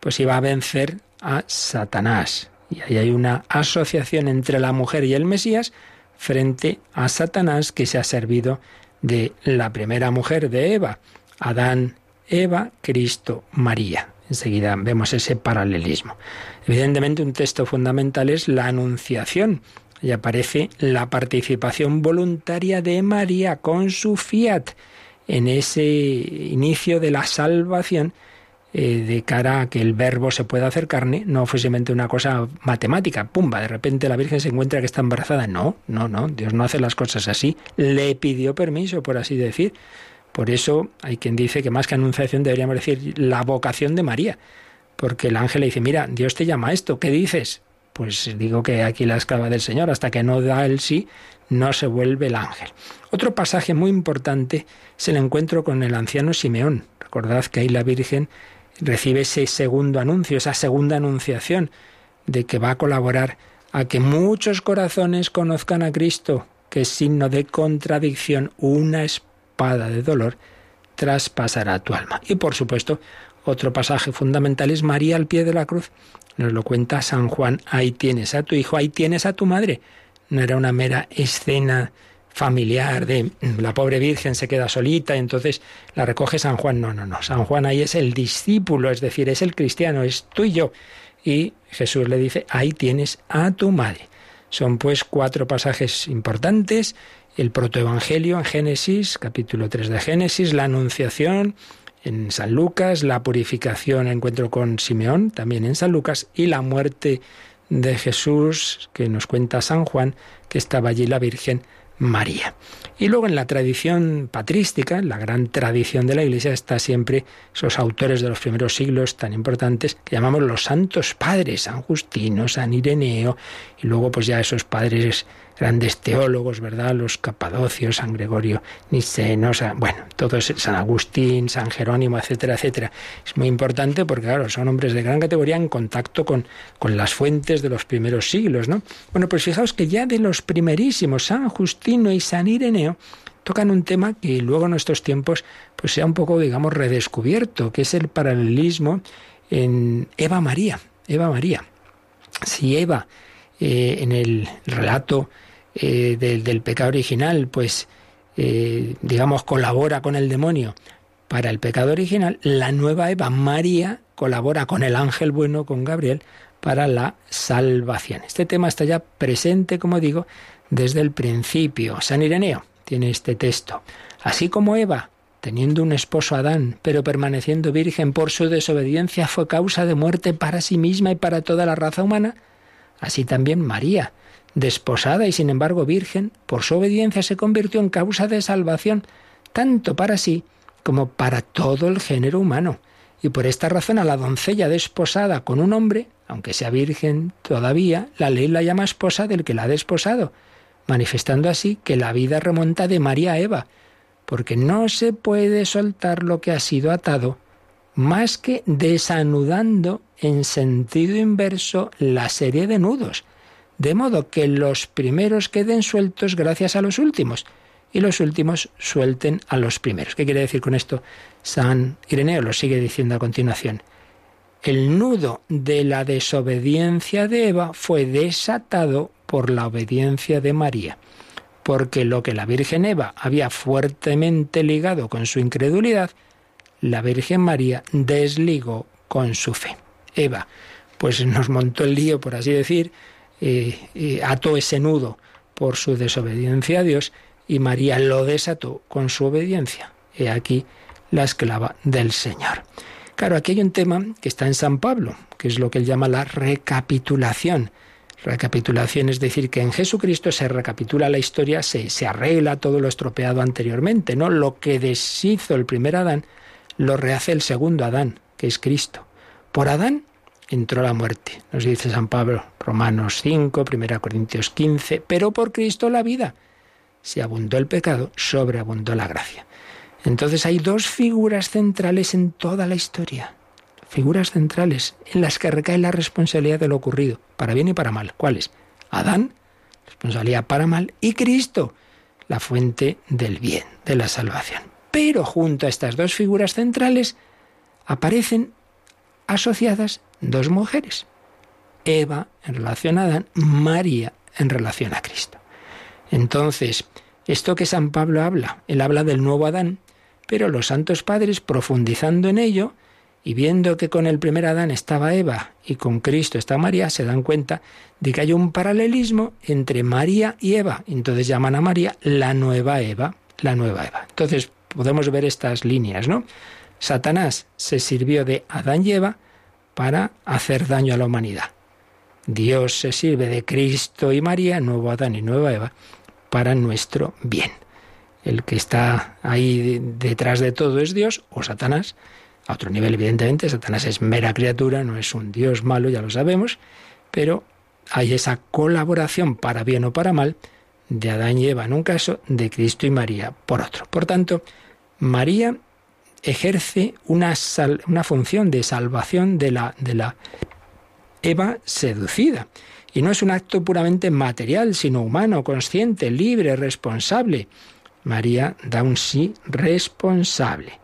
[SPEAKER 2] pues iba a vencer a Satanás. Y ahí hay una asociación entre la mujer y el Mesías frente a Satanás que se ha servido de la primera mujer de Eva, Adán, Eva, Cristo, María. Enseguida vemos ese paralelismo. Evidentemente un texto fundamental es la Anunciación, y aparece la participación voluntaria de María con su fiat en ese inicio de la salvación eh, de cara a que el verbo se pueda hacer carne, no fue simplemente una cosa matemática, pumba, de repente la Virgen se encuentra que está embarazada. No, no, no, Dios no hace las cosas así. Le pidió permiso, por así decir. Por eso hay quien dice que más que anunciación deberíamos decir la vocación de María. Porque el ángel le dice, mira, Dios te llama a esto, ¿qué dices? Pues digo que aquí la esclava del Señor, hasta que no da el sí, no se vuelve el ángel. Otro pasaje muy importante es el encuentro con el anciano Simeón. Recordad que ahí la Virgen recibe ese segundo anuncio, esa segunda anunciación de que va a colaborar a que muchos corazones conozcan a Cristo, que es signo de contradicción, una de dolor traspasará tu alma. Y por supuesto, otro pasaje fundamental es María al pie de la cruz. Nos lo cuenta San Juan, ahí tienes a tu hijo, ahí tienes a tu madre. No era una mera escena familiar de la pobre Virgen se queda solita entonces la recoge San Juan. No, no, no. San Juan ahí es el discípulo, es decir, es el cristiano, es tú y yo. Y Jesús le dice, ahí tienes a tu madre. Son pues cuatro pasajes importantes. El protoevangelio en Génesis, capítulo 3 de Génesis, la anunciación, en San Lucas, la purificación, encuentro con Simeón, también en San Lucas, y la muerte de Jesús, que nos cuenta San Juan, que estaba allí la Virgen María. Y luego en la tradición patrística, la gran tradición de la Iglesia, está siempre esos autores de los primeros siglos tan importantes que llamamos los santos padres, San Justino, San Ireneo, y luego pues ya esos padres grandes teólogos, ¿verdad? Los capadocios, San Gregorio Niceno, bueno, todos, San Agustín, San Jerónimo, etcétera, etcétera. Es muy importante porque, claro, son hombres de gran categoría en contacto con, con las fuentes de los primeros siglos, ¿no? Bueno, pues fijaos que ya de los primerísimos, San Justino y San Ireneo, tocan un tema que luego en nuestros tiempos pues sea un poco, digamos, redescubierto, que es el paralelismo en Eva María. Eva María. Si Eva, eh, en el relato eh, del, pecado original, pues eh, digamos colabora con el demonio para el pecado original, la nueva Eva, María, colabora con el ángel bueno, con Gabriel, para la salvación. Este tema está ya presente, como digo, desde el principio. San Ireneo tiene este texto. Así como Eva, teniendo un esposo Adán, pero permaneciendo virgen por su desobediencia, fue causa de muerte para sí misma y para toda la raza humana, así también María, desposada y sin embargo virgen, por su obediencia se convirtió en causa de salvación, tanto para sí como para todo el género humano. Y por esta razón a la doncella desposada con un hombre, aunque sea virgen todavía, la ley la llama esposa del que la ha desposado, manifestando así que la vida remonta de María a Eva, porque no se puede soltar lo que ha sido atado más que desanudando en sentido inverso la serie de nudos de modo que los primeros queden sueltos gracias a los últimos y los últimos suelten a los primeros. ¿Qué quiere decir con esto? San Ireneo lo sigue diciendo a continuación. El nudo de la desobediencia de Eva fue desatado por la obediencia de María, porque lo que la Virgen Eva había fuertemente ligado con su incredulidad, la Virgen María desligó con su fe. Eva, pues nos montó el lío, por así decir, eh, eh, ató ese nudo por su desobediencia a Dios y María lo desató con su obediencia. He aquí la esclava del Señor. Claro, aquí hay un tema que está en San Pablo, que es lo que él llama la recapitulación. Recapitulación es decir, que en Jesucristo se recapitula la historia, se, se arregla todo lo estropeado anteriormente, ¿no? Lo que deshizo el primer Adán, lo rehace el segundo Adán, que es Cristo. Por Adán entró la muerte, nos dice San Pablo, Romanos 5, 1 Corintios 15, pero por Cristo la vida. Si abundó el pecado, sobreabundó la gracia. Entonces hay dos figuras centrales en toda la historia, figuras centrales en las que recae la responsabilidad de lo ocurrido, para bien y para mal. ¿Cuáles? Adán, responsabilidad para mal, y Cristo, la fuente del bien, de la salvación. Pero junto a estas dos figuras centrales aparecen asociadas dos mujeres. Eva en relación a Adán, María en relación a Cristo. Entonces, esto que San Pablo habla, él habla del nuevo Adán, pero los santos padres, profundizando en ello, y viendo que con el primer Adán estaba Eva y con Cristo está María, se dan cuenta de que hay un paralelismo entre María y Eva. Entonces llaman a María la nueva Eva, la nueva Eva. Entonces podemos ver estas líneas, ¿no? Satanás se sirvió de Adán y Eva para hacer daño a la humanidad. Dios se sirve de Cristo y María, nuevo Adán y nueva Eva, para nuestro bien. El que está ahí detrás de todo es Dios o Satanás, a otro nivel, evidentemente, Satanás es mera criatura, no es un Dios malo, ya lo sabemos, pero hay esa colaboración para bien o para mal de Adán y Eva en un caso, de Cristo y María por otro. Por tanto, María ejerce una, una función de salvación de la, de la Eva seducida. Y no es un acto puramente material, sino humano, consciente, libre, responsable. María da un sí responsable.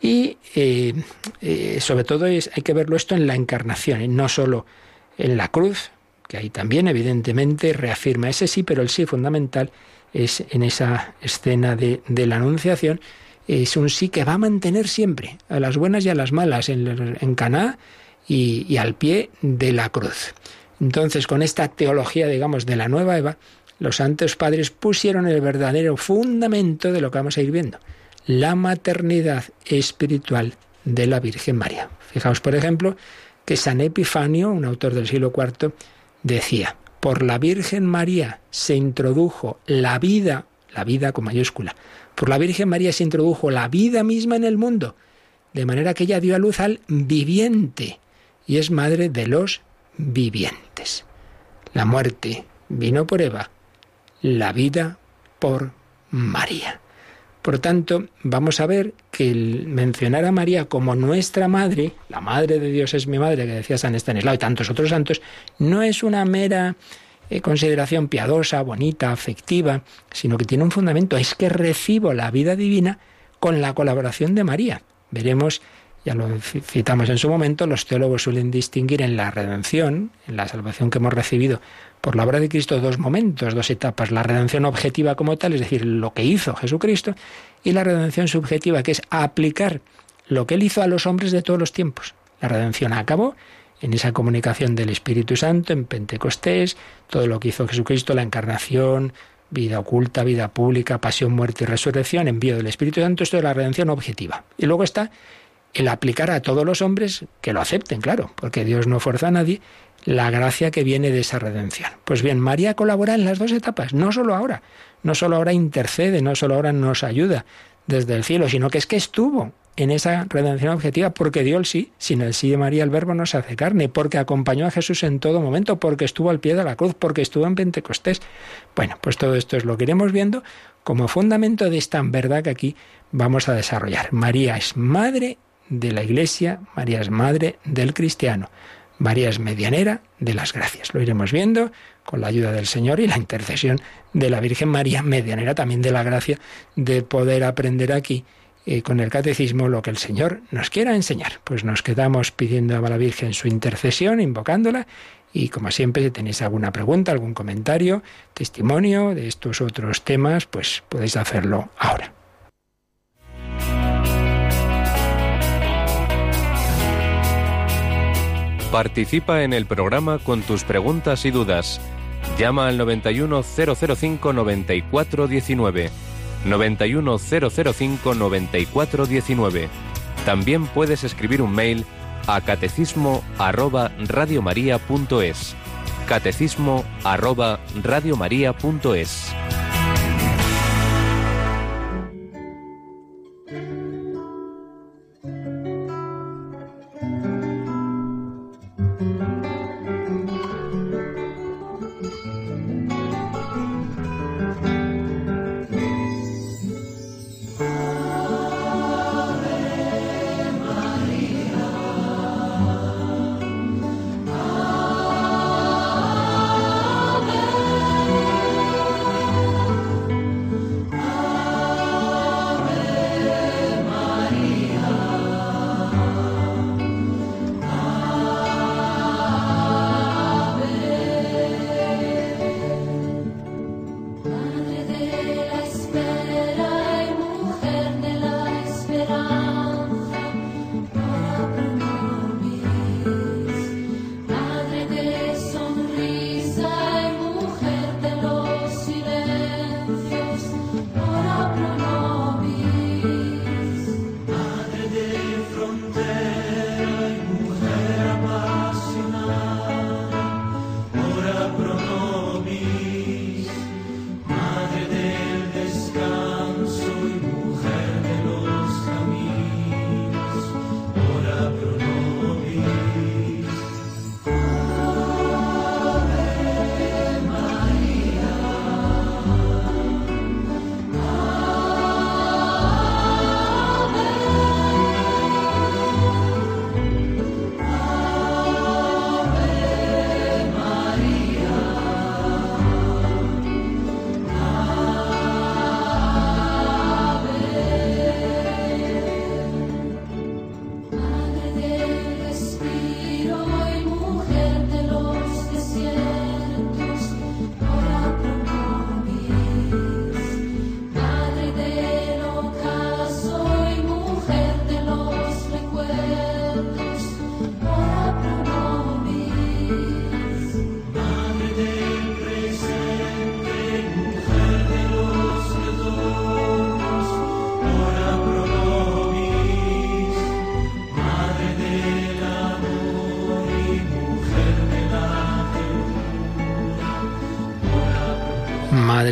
[SPEAKER 2] Y eh, eh, sobre todo es, hay que verlo esto en la encarnación, y no solo en la cruz, que ahí también evidentemente reafirma ese sí, pero el sí fundamental es en esa escena de, la Anunciación, es un sí que va a mantener siempre, a las buenas y a las malas, en, Caná y, y al pie de la cruz. Entonces, con esta teología, digamos, de la nueva Eva, los santos padres pusieron el verdadero fundamento de lo que vamos a ir viendo la maternidad espiritual de la Virgen María. Fijaos, por ejemplo, que San Epifanio, un autor del siglo IV, decía, por la Virgen María se introdujo la vida, la vida con mayúscula, por la Virgen María se introdujo la vida misma en el mundo, de manera que ella dio a luz al viviente y es madre de los vivientes. La muerte vino por Eva, la vida por María. Por tanto, vamos a ver que el mencionar a María como nuestra madre, la madre de Dios es mi madre, que decía San Estanislao y tantos otros santos, no es una mera eh, consideración piadosa, bonita, afectiva, sino que tiene un fundamento, es que recibo la vida divina con la colaboración de María. Veremos ya lo citamos en su momento, los teólogos suelen distinguir en la redención, en la salvación que hemos recibido por la obra de Cristo, dos momentos, dos etapas. La redención objetiva como tal, es decir, lo que hizo Jesucristo, y la redención subjetiva, que es aplicar lo que él hizo a los hombres de todos los tiempos. La redención acabó en esa comunicación del Espíritu Santo, en Pentecostés, todo lo que hizo Jesucristo, la encarnación, vida oculta, vida pública, pasión, muerte y resurrección, envío del Espíritu Santo, esto es la redención objetiva. Y luego está el aplicar a todos los hombres que lo acepten, claro, porque Dios no fuerza a nadie, la gracia que viene de esa redención. Pues bien, María colabora en las dos etapas, no solo ahora, no solo ahora intercede, no solo ahora nos ayuda desde el cielo, sino que es que estuvo en esa redención objetiva porque dio el sí, sin el sí de María el verbo no se hace carne, porque acompañó a Jesús en todo momento, porque estuvo al pie de la cruz, porque estuvo en Pentecostés. Bueno, pues todo esto es lo que iremos viendo como fundamento de esta verdad que aquí vamos a desarrollar. María es madre de la Iglesia, María es madre del cristiano. María es medianera de las gracias. Lo iremos viendo con la ayuda del Señor y la intercesión de la Virgen María, medianera también de la gracia de poder aprender aquí con el catecismo lo que el Señor nos quiera enseñar. Pues nos quedamos pidiendo a la Virgen su intercesión, invocándola. Y como siempre, si tenéis alguna pregunta, algún comentario, testimonio de estos otros temas, pues podéis hacerlo ahora.
[SPEAKER 5] Participa en el programa con tus preguntas y dudas. Llama al 91005 9419. 91005 9419. También puedes escribir un mail a catecismo arroba radiomaria.es. catecismo arroba radiomaria.es.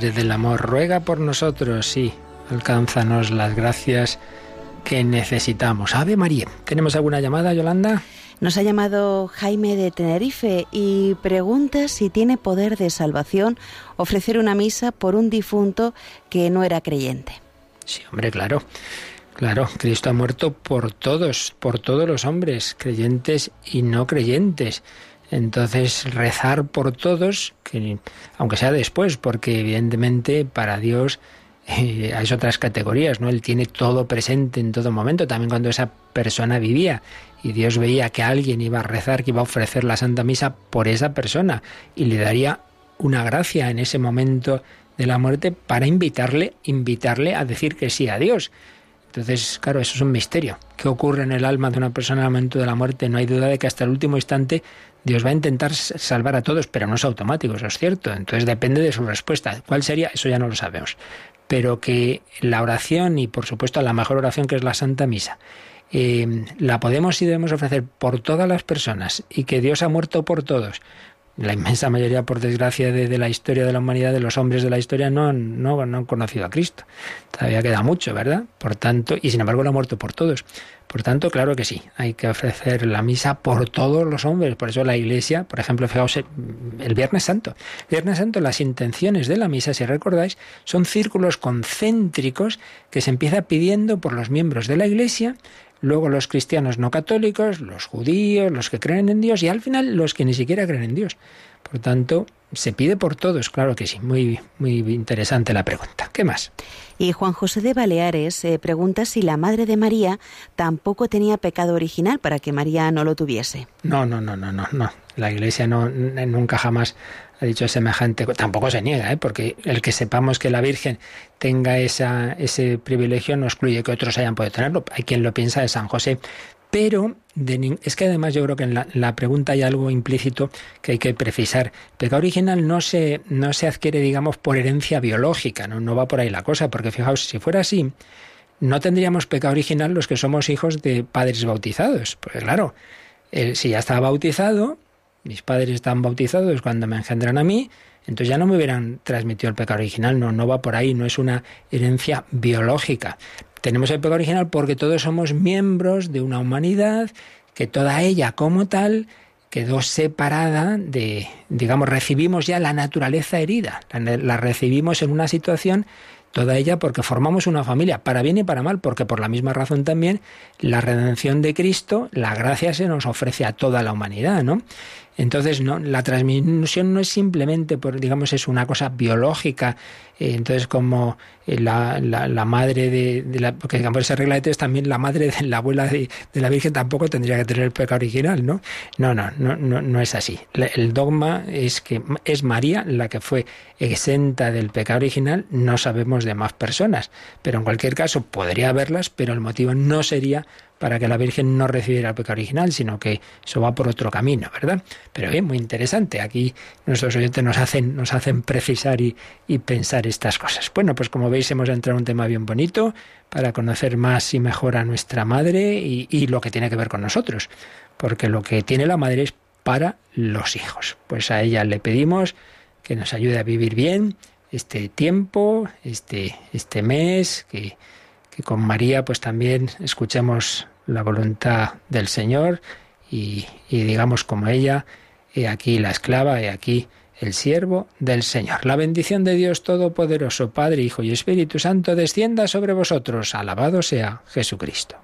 [SPEAKER 2] Madre del Amor, ruega por nosotros, sí, alcánzanos las gracias que necesitamos. Ave María, ¿tenemos alguna llamada, Yolanda?
[SPEAKER 3] Nos ha llamado Jaime de Tenerife y pregunta si tiene poder de salvación ofrecer una misa por un difunto que no era creyente.
[SPEAKER 2] Sí, hombre, claro. Claro, Cristo ha muerto por todos, por todos los hombres, creyentes y no creyentes. Entonces, rezar por todos, que, aunque sea después, porque evidentemente para Dios eh, hay otras categorías, ¿no? Él tiene todo presente en todo momento, también cuando esa persona vivía y Dios veía que alguien iba a rezar, que iba a ofrecer la Santa Misa por esa persona y le daría una gracia en ese momento de la muerte para invitarle, invitarle a decir que sí a Dios. Entonces, claro, eso es un misterio. ¿Qué ocurre en el alma de una persona el momento de la muerte? No hay duda de que hasta el último instante Dios va a intentar salvar a todos, pero no es automático, eso es cierto. Entonces depende de su respuesta. ¿Cuál sería? Eso ya no lo sabemos. Pero que la oración y por supuesto la mejor oración que es la Santa Misa, eh, la podemos y debemos ofrecer por todas las personas y que Dios ha muerto por todos la inmensa mayoría, por desgracia, de, la historia de la humanidad, de los hombres de la historia, no, no, no han conocido a Cristo. Todavía queda mucho, ¿verdad? Por tanto, y sin embargo lo ha muerto por todos. Por tanto, claro que sí, hay que ofrecer la misa por todos los hombres. Por eso la Iglesia, por ejemplo, fijaos, el Viernes Santo. El Viernes Santo, las intenciones de la misa, si recordáis, son círculos concéntricos que se empieza pidiendo por los miembros de la Iglesia luego los cristianos no católicos, los judíos, los que creen en Dios y al final los que ni siquiera creen en Dios. Por tanto, se pide por todos, claro que sí. Muy, muy interesante la pregunta. ¿Qué más?
[SPEAKER 3] Y Juan José de Baleares eh, pregunta si la Madre de María tampoco tenía pecado original para que María no lo tuviese.
[SPEAKER 2] No, no, no, no, no, no. La Iglesia no, nunca jamás ha dicho semejante. Tampoco se niega, ¿eh? porque el que sepamos que la Virgen tenga esa, ese privilegio no excluye que otros hayan podido tenerlo. Hay quien lo piensa de San José. Pero es que además yo creo que en la, pregunta hay algo implícito que hay que precisar. pecado original no se, no se adquiere, digamos, por herencia biológica, ¿no? no va por ahí la cosa, porque fijaos, si fuera así, no tendríamos pecado original los que somos hijos de padres bautizados. Porque claro, si ya estaba bautizado, mis padres están bautizados cuando me engendran a mí, entonces ya no me hubieran transmitido el pecado original, no, no va por ahí, no es una herencia biológica. Tenemos el pecado original porque todos somos miembros de una humanidad que toda ella como tal quedó separada de, digamos, recibimos ya la naturaleza herida, la, recibimos en una situación toda ella porque formamos una familia, para bien y para mal, porque por la misma razón también la redención de Cristo, la gracia se nos ofrece a toda la humanidad, ¿no? Entonces, no, la transmisión no es simplemente, por, digamos, es una cosa biológica. Eh, entonces, como eh, la, la, madre de, la. Porque, digamos, esa regla de tres también la madre de la abuela de, la Virgen tampoco tendría que tener el pecado original, ¿no? No, no, no, no, no es así. El dogma es que es María la que fue exenta del pecado original, no sabemos de más personas. Pero en cualquier caso, podría haberlas, pero el motivo no sería para que la Virgen no recibiera el pecado original, sino que eso va por otro camino, ¿verdad? Pero bien, muy interesante. Aquí nuestros oyentes nos hacen, nos hacen precisar y, pensar estas cosas. Bueno, pues como veis hemos entrado en un tema bien bonito para conocer más y mejor a nuestra madre y, lo que tiene que ver con nosotros. Porque lo que tiene la madre es para los hijos. Pues a ella le pedimos que nos ayude a vivir bien este tiempo, este, este mes, que que con María pues también escuchemos la voluntad del Señor y, digamos como ella, he aquí la esclava, he aquí el siervo del Señor. La bendición de Dios Todopoderoso, Padre, Hijo y Espíritu Santo, descienda sobre vosotros. Alabado sea Jesucristo.